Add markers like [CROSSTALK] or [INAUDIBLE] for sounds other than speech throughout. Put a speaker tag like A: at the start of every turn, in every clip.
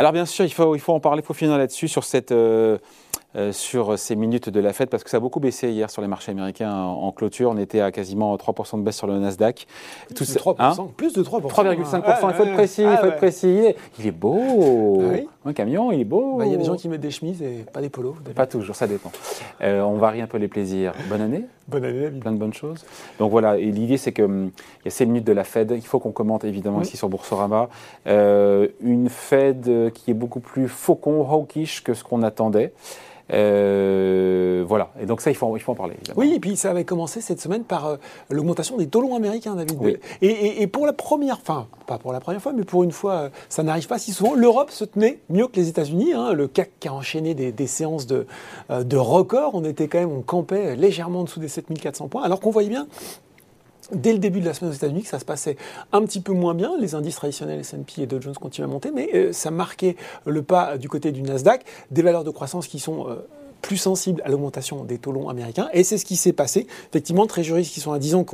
A: Alors bien sûr, il faut, il faut en parler, il faut finir là-dessus, sur cette... Euh, euh, sur ces minutes de la fête parce que ça a beaucoup baissé hier sur les marchés américains en, clôture. On était à quasiment 3% de baisse sur le Nasdaq.
B: Plus, de, 3%, hein plus de 3%.
A: 3,5%. Ah, il faut être précis. il faut être précis. Il est beau. Ah Un camion, il est beau.
B: Bah, il y a des gens qui mettent des chemises et pas des polos.
A: Pas toujours, ça dépend. Euh, on varie un peu les plaisirs. Bonne année.
B: Bonne année,
A: Plein de bonnes choses. Donc voilà, l'idée c'est qu'il hum, y a ces minutes de la Fed. Il faut qu'on commente évidemment ici sur Boursorama. Euh, une Fed qui est beaucoup plus faucon, hawkish que ce qu'on attendait. Euh, voilà. Et donc ça, il faut, il faut en parler.
B: Oui, et puis ça avait commencé cette semaine par euh, l'augmentation des taux longs américains, David. Et, pour la première, enfin, pas pour la première fois, mais pour une fois, euh, ça n'arrive pas si souvent. L'Europe se tenait mieux que les États-Unis. Hein. le CAC qui a enchaîné des, séances de, de records. On était quand même, on campait légèrement en dessous des 7400 points, alors qu'on voyait bien dès le début de la semaine aux États-Unis que ça se passait un petit peu moins bien. Les indices traditionnels S&P et Dow Jones continuent à monter, mais euh, ça marquait le pas du côté du Nasdaq, des valeurs de croissance qui sont euh, plus sensibles à l'augmentation des taux longs américains. Et c'est ce qui s'est passé. Effectivement, très juristes qui sont à 10 ans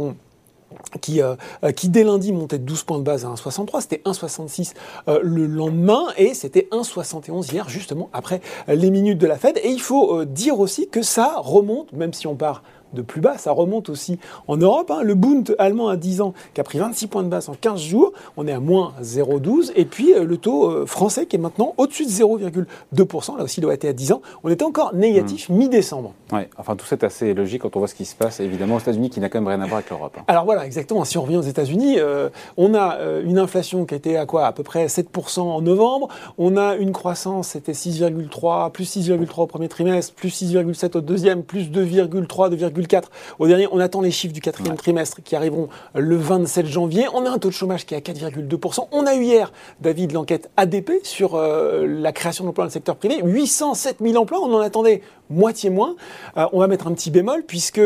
B: qui, euh, qui dès lundi montait de 12 points de base à 1,63, c'était 1,66 le lendemain et c'était 1,71 hier justement après les minutes de la Fed. Et il faut dire aussi que ça remonte, même si on part de plus bas. Ça remonte aussi en Europe. Hein. Le Bund allemand à 10 ans qui a pris 26 points de base en 15 jours, on est à moins 0,12. Et puis euh, le taux euh, français qui est maintenant au-dessus de 0,2%. Là aussi, il doit être à 10 ans. On était encore négatif hmm. mi-décembre.
A: Oui, enfin tout ça est assez logique quand on voit ce qui se passe évidemment aux États-Unis qui n'a quand même rien à voir avec l'Europe. Hein.
B: Alors voilà, exactement. Si on revient aux États-Unis, euh, on a une inflation qui était à quoi? À peu près 7% en novembre. On a une croissance, c'était 6,3, plus 6,3 au premier trimestre, plus 6,7 au deuxième, plus 2,3, 2,4 au dernier. On attend les chiffres du quatrième trimestre qui arriveront le 27 janvier. On a un taux de chômage qui est à 4,2%. On a eu hier, David, l'enquête ADP sur euh, la création d'emplois dans le secteur privé. 807 000 emplois, on en attendait moitié moins. Euh, on va mettre un petit bémol puisque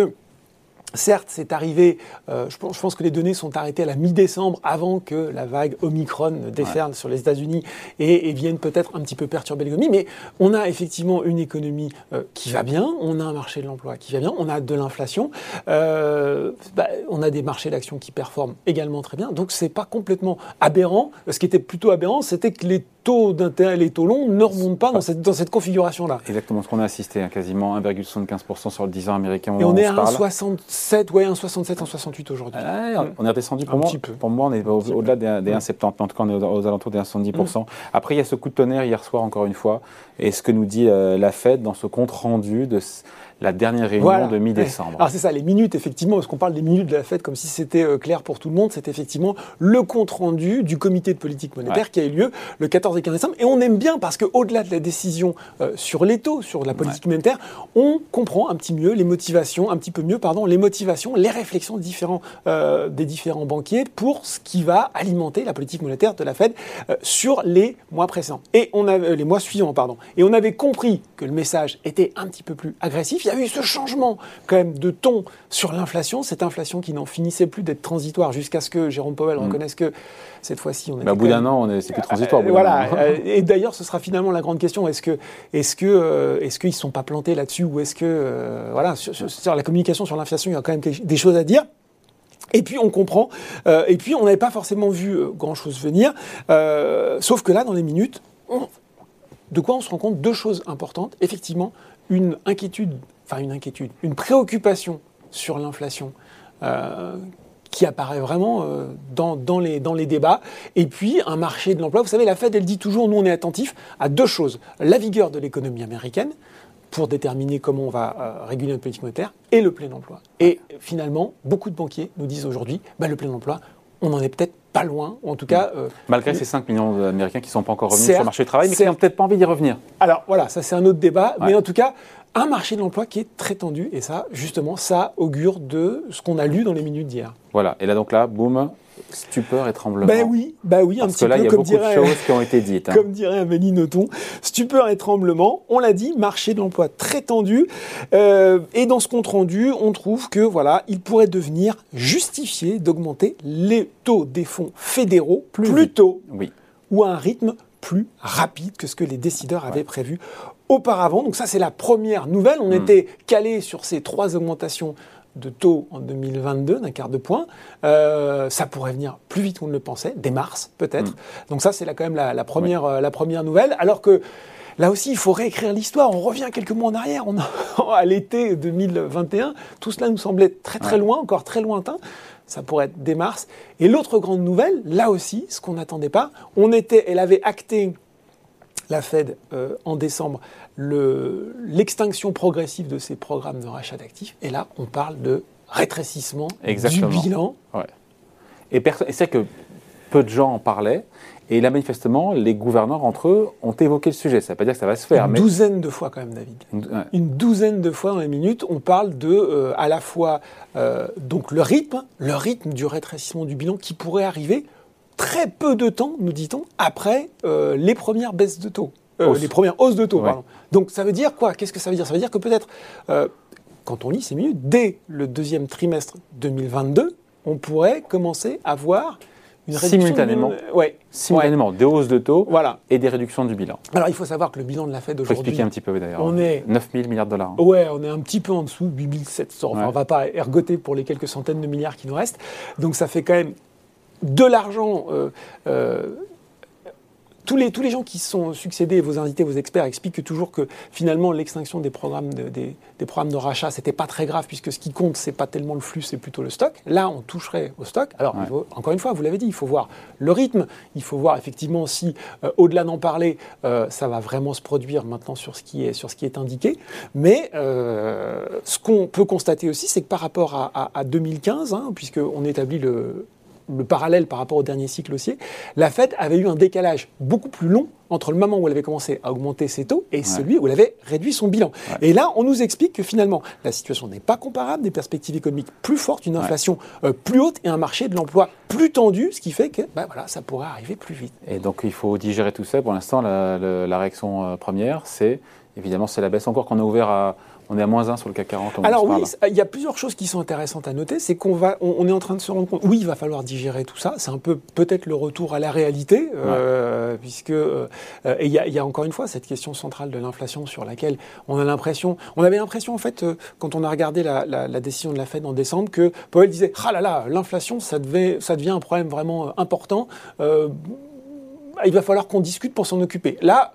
B: Certes, c'est arrivé, euh, je, pense, que les données sont arrêtées à la mi-décembre avant que la vague Omicron déferle sur les États-Unis et, vienne peut-être un petit peu perturber l'économie, mais on a effectivement une économie euh, qui va bien, on a un marché de l'emploi qui va bien, on a de l'inflation, euh, bah, on a des marchés d'actions qui performent également très bien, donc c'est pas complètement aberrant. Ce qui était plutôt aberrant, c'était que les taux d'intérêt, les taux longs ne remontent pas dans cette, dans cette configuration-là.
A: Exactement ce qu'on a assisté, à hein, quasiment 1,75% sur le 10 ans américain.
B: Et on est à 1,67, ouais, 1,67, 1,68 aujourd'hui.
A: On est redescendu pour moi. Pour moi, on est au-delà des, 1,70, en tout cas, on est aux, alentours des 1,70%. Mm. Après, il y a ce coup de tonnerre hier soir, encore une fois, et ce que nous dit euh, la Fed dans ce compte rendu de la dernière réunion de mi-décembre.
B: Alors c'est ça, les minutes, effectivement, parce qu'on parle des minutes de la fête comme si c'était euh, clair pour tout le monde, c'est effectivement le compte-rendu du comité de politique monétaire qui a eu lieu le 14 et 15 décembre. Et on aime bien parce qu'au-delà de la décision euh, sur les taux, sur la politique monétaire, on comprend un petit mieux les motivations, un petit peu mieux, pardon, les motivations, les réflexions différents, euh, des différents banquiers pour ce qui va alimenter la politique monétaire de la Fed sur les mois précédents. Et on a, les mois suivants, pardon. Et on avait compris que le message était un petit peu plus agressif y a eu ce changement quand même de ton sur l'inflation, cette inflation qui n'en finissait plus d'être transitoire jusqu'à ce que Jérôme Powell mm. reconnaisse que cette fois-ci on
A: est. Bah, au bout d'un an, c'est plus transitoire.
B: voilà. Euh, et d'ailleurs, ce sera finalement la grande question est-ce que, est-ce que, euh, est-ce qu'ils sont pas plantés là-dessus ou est-ce que, euh, voilà, sur, la communication sur l'inflation, il y a quand même des choses à dire. Et puis on comprend, et puis on n'avait pas forcément vu grand-chose venir, sauf que là, dans les minutes, de quoi on se rend compte? Deux choses importantes. Effectivement, une inquiétude enfin une inquiétude, une préoccupation sur l'inflation euh, qui apparaît vraiment euh, dans, dans, les, dans les débats. Et puis un marché de l'emploi. Vous savez, la Fed, elle dit toujours, nous on est attentif à deux choses. La vigueur de l'économie américaine pour déterminer comment on va euh, réguler notre politique monétaire et le plein emploi. Et finalement, beaucoup de banquiers nous disent aujourd'hui, bah, le plein emploi, on en est peut-être pas loin, en tout cas...
A: Malgré ces 5 millions d'Américains qui ne sont pas encore revenus sur le marché du travail, mais qui n'ont peut-être pas envie d'y revenir.
B: Alors voilà, ça c'est un autre débat, mais en tout cas, un marché de l'emploi qui est très tendu. Et ça, justement, ça augure de ce qu'on a lu dans les minutes d'hier.
A: Voilà. Et là, donc là, boum, stupeur et tremblement.
B: Ben oui, ben oui,
A: un
B: petit
A: là,
B: peu
A: il y a
B: comme
A: beaucoup de choses qui ont été dites.
B: Hein. Comme dirait Amélie Nothomb, stupeur et tremblement. On l'a dit, marché de l'emploi très tendu. Euh, et dans ce compte rendu, on trouve que voilà, il pourrait devenir justifié d'augmenter les taux des fonds fédéraux plus, tôt,
A: oui.
B: ou à un rythme plus rapide que ce que les décideurs avaient prévu auparavant. Donc ça, c'est la première nouvelle. On hmm. était calé sur ces trois augmentations de taux en 2022 d'un quart de point. Euh, ça pourrait venir plus vite qu'on ne le pensait, dès mars peut-être. Mm. Donc ça, c'est là quand même la, première, euh, la première nouvelle. Alors que là aussi, il faut réécrire l'histoire. On revient quelques mois en arrière, on [LAUGHS] à l'été 2021. Tout cela nous semblait très très loin, encore très lointain. Ça pourrait être dès mars. Et l'autre grande nouvelle, là aussi, ce qu'on n'attendait pas, on était, elle avait acté la Fed euh, en décembre l'extinction progressive de ses programmes de rachat d'actifs. Et là, on parle de rétrécissement du bilan.
A: Et, c'est que peu de gens en parlaient. Et là, manifestement, les gouverneurs entre eux ont évoqué le sujet. Ça ne veut pas dire que ça va se faire.
B: Une douzaine de fois quand même, David. Une, douzaine de fois dans les minutes, on parle de euh, à la fois euh, donc le rythme, le rythme du rétrécissement du bilan qui pourrait arriver très peu de temps, nous dit-on, après euh, les premières baisses de taux, euh, les premières hausses de taux. Donc ça veut dire quoi? Qu'est-ce que ça veut dire? Ça veut dire que peut-être, euh, quand on lit ces minutes, dès le deuxième trimestre 2022, on pourrait commencer à voir
A: une réduction simultanément, ouais, simultanément des hausses de taux voilà. et des réductions du bilan.
B: Alors il faut savoir que le bilan de la Fed aujourd'hui,
A: expliquer un petit peu d'ailleurs. On est 9 000 milliards de dollars.
B: Hein. Ouais, on est un petit peu en dessous, 8 700. Enfin, on va pas ergoter pour les quelques centaines de milliards qui nous restent. Donc ça fait quand même de l'argent. Euh, euh, tous les, tous les gens qui sont succédés, vos invités, vos experts, expliquent toujours que finalement l'extinction des programmes de, des, programmes de rachat, c'était pas très grave puisque ce qui compte, c'est pas tellement le flux, c'est plutôt le stock. Là, on toucherait au stock. Alors, encore une fois, vous l'avez dit, il faut voir le rythme, il faut voir effectivement si, euh, au-delà d'en parler, ça va vraiment se produire maintenant sur ce qui est, sur ce qui est indiqué. Mais ce qu'on peut constater aussi, c'est que par rapport à, à, 2015, hein, puisqu'on établit le, le parallèle par rapport au dernier cycle haussier, la Fed avait eu un décalage beaucoup plus long entre le moment où elle avait commencé à augmenter ses taux et celui où elle avait réduit son bilan. Et là, on nous explique que finalement, la situation n'est pas comparable, des perspectives économiques plus fortes, une inflation euh, plus haute et un marché de l'emploi plus tendu, ce qui fait que ben voilà, ça pourrait arriver plus vite.
A: Et donc, il faut digérer tout ça. Pour l'instant, la, la, réaction euh, première, c'est évidemment c'est la baisse encore qu'on a ouvert à on est à moins 1 sur le CAC 40.
B: Alors oui, il y a plusieurs choses qui sont intéressantes à noter. C'est qu'on va, on, est en train de se rendre compte. Oui, il va falloir digérer tout ça. C'est un peu peut-être le retour à la réalité, euh, puisque euh, et il y, a encore une fois cette question centrale de l'inflation sur laquelle on a l'impression, on avait l'impression en fait euh, quand on a regardé la, décision de la Fed en décembre que Powell disait ah là là, l'inflation ça devait, ça devient un problème vraiment important. il va falloir qu'on discute pour s'en occuper. Là,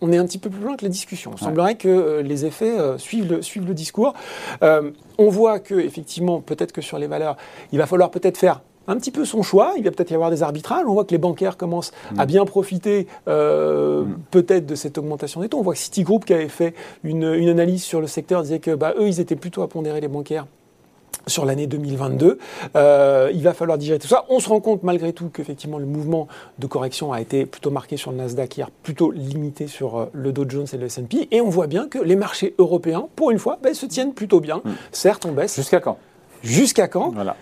B: on est un petit peu plus loin que la discussion. Il semblerait que euh, les effets euh, suivent, le, suivent, le, discours. Euh, on voit que, effectivement, peut-être que sur les valeurs, il va falloir peut-être faire un petit peu son choix. Il va peut-être y avoir des arbitrages. On voit que les bancaires commencent à mm. bien profiter mm. peut-être de cette augmentation des taux. On voit que Citigroup, qui avait fait une, analyse sur le secteur, disait que bah, eux, ils étaient plutôt à pondérer les bancaires sur l'année 2022. Euh, il va falloir digérer tout ça. On se rend compte malgré tout qu'effectivement le mouvement de correction a été plutôt marqué sur le Nasdaq hier, plutôt limité sur euh, le Dow Jones et le S&P. Et on voit bien que les marchés européens, pour une fois, ben, se tiennent plutôt bien. Hmm. Certes, on baisse.
A: Jusqu'à quand?
B: Jusqu'à quand? Voilà.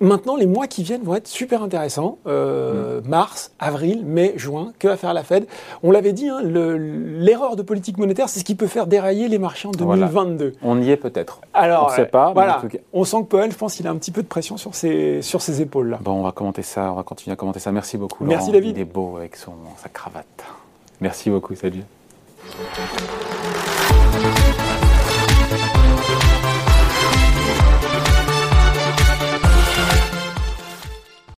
B: Maintenant, les mois qui viennent vont être super intéressants. Euh, mm. Mars, avril, mai, juin, que va faire la Fed On l'avait dit, hein, l'erreur de politique monétaire, c'est ce qui peut faire dérailler les marchés en 2022.
A: On y est peut-être. Alors, on ne sait pas.
B: Voilà. On sent que Powell, je pense qu'il a un petit peu de pression sur ses, sur ses épaules-là.
A: Bon, on va commenter ça, on va continuer à commenter ça. Merci beaucoup.
B: Merci David.
A: Il est beau avec son, sa cravate. Merci beaucoup, salut.